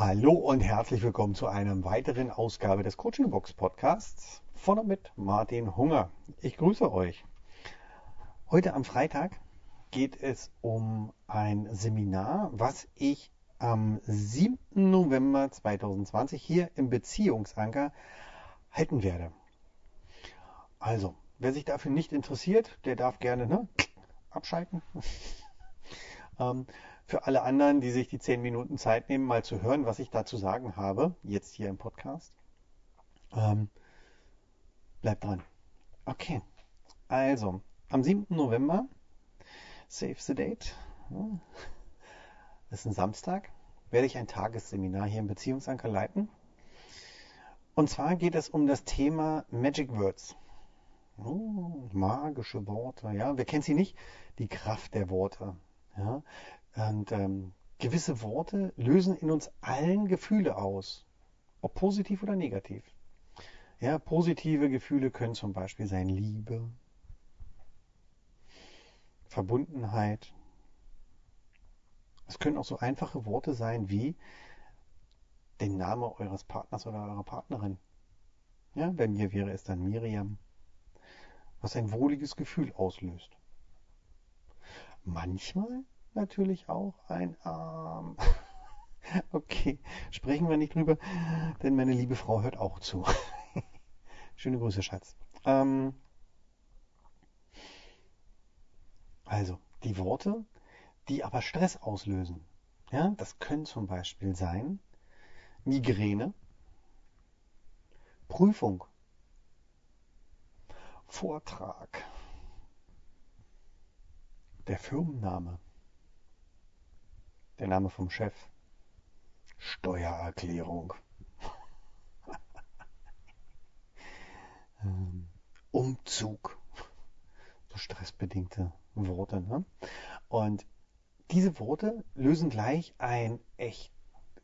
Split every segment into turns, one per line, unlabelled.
Hallo und herzlich willkommen zu einer weiteren Ausgabe des Coaching Box Podcasts von und mit Martin Hunger. Ich grüße euch. Heute am Freitag geht es um ein Seminar, was ich am 7. November 2020 hier im Beziehungsanker halten werde. Also, wer sich dafür nicht interessiert, der darf gerne ne, abschalten. ähm, für alle anderen, die sich die zehn Minuten Zeit nehmen, mal zu hören, was ich da zu sagen habe, jetzt hier im Podcast. Ähm, bleibt dran. Okay. Also, am 7. November, save the date, das ist ein Samstag, werde ich ein Tagesseminar hier im Beziehungsanker leiten. Und zwar geht es um das Thema Magic Words. Oh, magische Worte, ja. Wer kennt sie nicht? Die Kraft der Worte. Ja. Und ähm, gewisse Worte lösen in uns allen Gefühle aus, ob positiv oder negativ. Ja, positive Gefühle können zum Beispiel sein Liebe, Verbundenheit. Es können auch so einfache Worte sein wie den Namen eures Partners oder eurer Partnerin. Ja, bei mir wäre es dann Miriam, was ein wohliges Gefühl auslöst. Manchmal natürlich auch ein Arm. Okay, sprechen wir nicht drüber, denn meine liebe Frau hört auch zu. Schöne Grüße, Schatz. Ähm, also, die Worte, die aber Stress auslösen. Ja, das können zum Beispiel sein Migräne, Prüfung, Vortrag, der Firmenname, der Name vom Chef. Steuererklärung. Ähm, Umzug. So stressbedingte Worte. Ne? Und diese Worte lösen gleich ein echt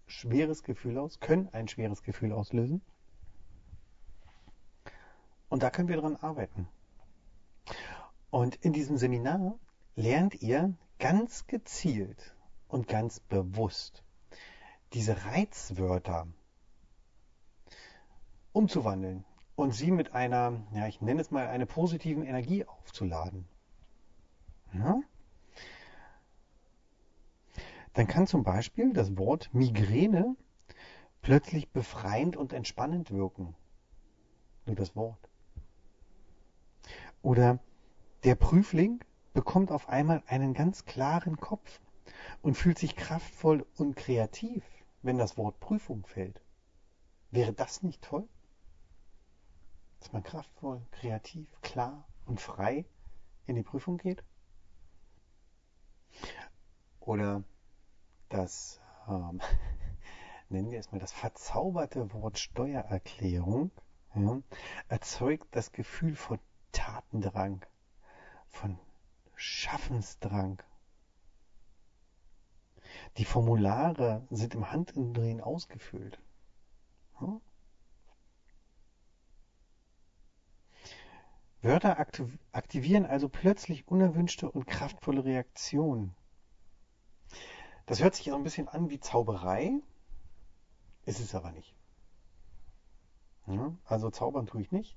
schweres Gefühl aus, können ein schweres Gefühl auslösen. Und da können wir dran arbeiten. Und in diesem Seminar lernt ihr ganz gezielt und ganz bewusst diese Reizwörter umzuwandeln und sie mit einer, ja, ich nenne es mal, einer positiven Energie aufzuladen. Ja? Dann kann zum Beispiel das Wort Migräne plötzlich befreiend und entspannend wirken. Nur das Wort. Oder der Prüfling bekommt auf einmal einen ganz klaren Kopf und fühlt sich kraftvoll und kreativ, wenn das Wort Prüfung fällt. Wäre das nicht toll? Dass man kraftvoll, kreativ, klar und frei in die Prüfung geht? Oder das, ähm, nennen wir es mal das verzauberte Wort Steuererklärung, ja, erzeugt das Gefühl von Tatendrang, von Schaffensdrang, die Formulare sind im Handumdrehen ausgefüllt. Hm? Wörter aktivieren also plötzlich unerwünschte und kraftvolle Reaktionen. Das hört sich so ein bisschen an wie Zauberei, ist es aber nicht. Ja, also zaubern tue ich nicht.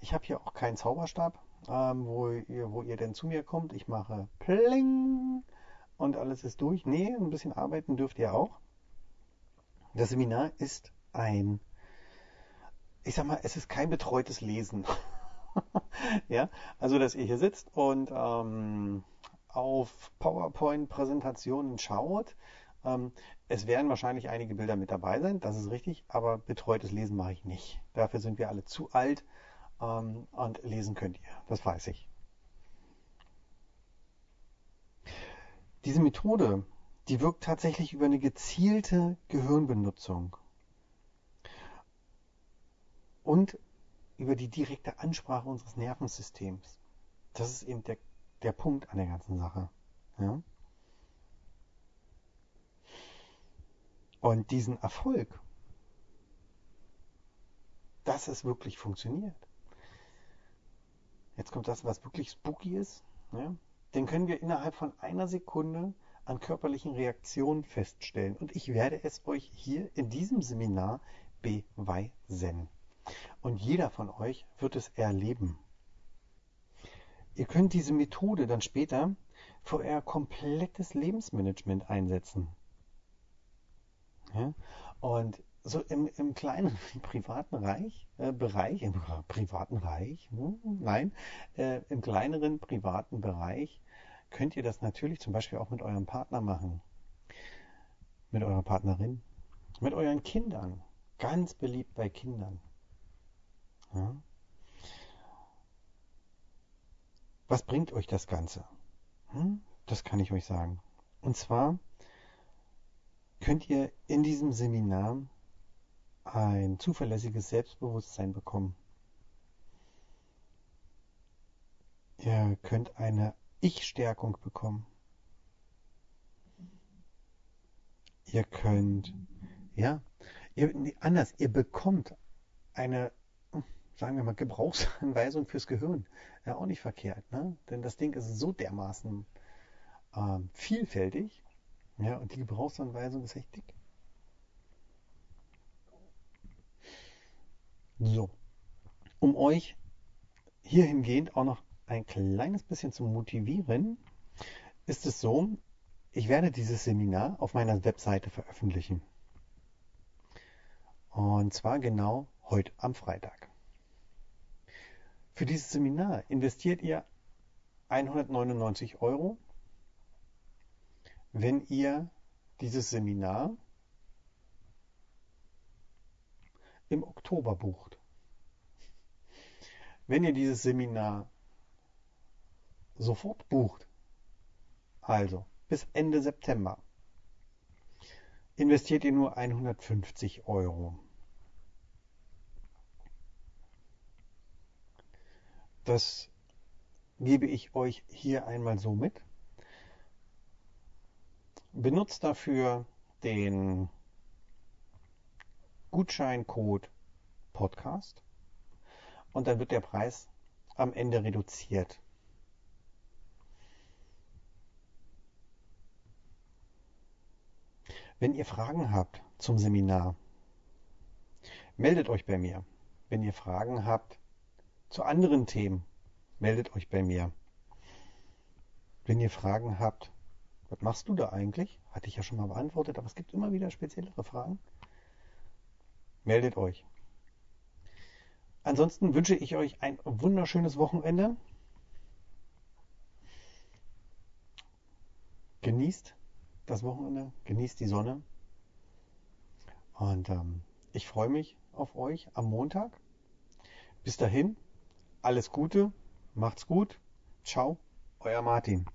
Ich habe hier auch keinen Zauberstab, ähm, wo, ihr, wo ihr denn zu mir kommt. Ich mache Pling und alles ist durch. Nee, ein bisschen arbeiten dürft ihr auch. Das Seminar ist ein, ich sag mal, es ist kein betreutes Lesen. ja, also dass ihr hier sitzt und ähm, auf PowerPoint-Präsentationen schaut. Ähm, es werden wahrscheinlich einige Bilder mit dabei sein, das ist richtig, aber betreutes Lesen mache ich nicht. Dafür sind wir alle zu alt ähm, und lesen könnt ihr, das weiß ich. Diese Methode, die wirkt tatsächlich über eine gezielte Gehirnbenutzung und über die direkte Ansprache unseres Nervensystems. Das ist eben der, der Punkt an der ganzen Sache. Ja? Und diesen Erfolg, dass es wirklich funktioniert. Jetzt kommt das, was wirklich spooky ist. Ja? Den können wir innerhalb von einer Sekunde an körperlichen Reaktionen feststellen. Und ich werde es euch hier in diesem Seminar beweisen. Und jeder von euch wird es erleben. Ihr könnt diese Methode dann später für euer komplettes Lebensmanagement einsetzen. Ja? Und so im, im kleinen privaten Reich, äh, Bereich, im privaten Reich, hm, nein, äh, im kleineren privaten Bereich könnt ihr das natürlich zum Beispiel auch mit eurem Partner machen, mit eurer Partnerin, mit euren Kindern, ganz beliebt bei Kindern. Ja? Was bringt euch das Ganze? Hm? Das kann ich euch sagen. Und zwar könnt ihr in diesem Seminar ein zuverlässiges Selbstbewusstsein bekommen. Ihr könnt eine Ich-Stärkung bekommen. Ihr könnt, ja, ihr, anders, ihr bekommt eine, sagen wir mal, Gebrauchsanweisung fürs Gehirn. Ja, auch nicht verkehrt, ne? Denn das Ding ist so dermaßen ähm, vielfältig. Ja, und die Gebrauchsanweisung ist echt dick. So, um euch hierhingehend auch noch ein kleines bisschen zu motivieren, ist es so, ich werde dieses Seminar auf meiner Webseite veröffentlichen. Und zwar genau heute am Freitag. Für dieses Seminar investiert ihr 199 Euro, wenn ihr dieses Seminar im Oktober bucht. Wenn ihr dieses Seminar sofort bucht, also bis Ende September, investiert ihr nur 150 Euro. Das gebe ich euch hier einmal so mit. Benutzt dafür den Gutscheincode Podcast und dann wird der Preis am Ende reduziert. Wenn ihr Fragen habt zum Seminar, meldet euch bei mir. Wenn ihr Fragen habt zu anderen Themen, meldet euch bei mir. Wenn ihr Fragen habt, was machst du da eigentlich? Hatte ich ja schon mal beantwortet, aber es gibt immer wieder speziellere Fragen meldet euch. Ansonsten wünsche ich euch ein wunderschönes Wochenende. Genießt das Wochenende, genießt die Sonne. Und ähm, ich freue mich auf euch am Montag. Bis dahin, alles Gute, macht's gut. Ciao, euer Martin.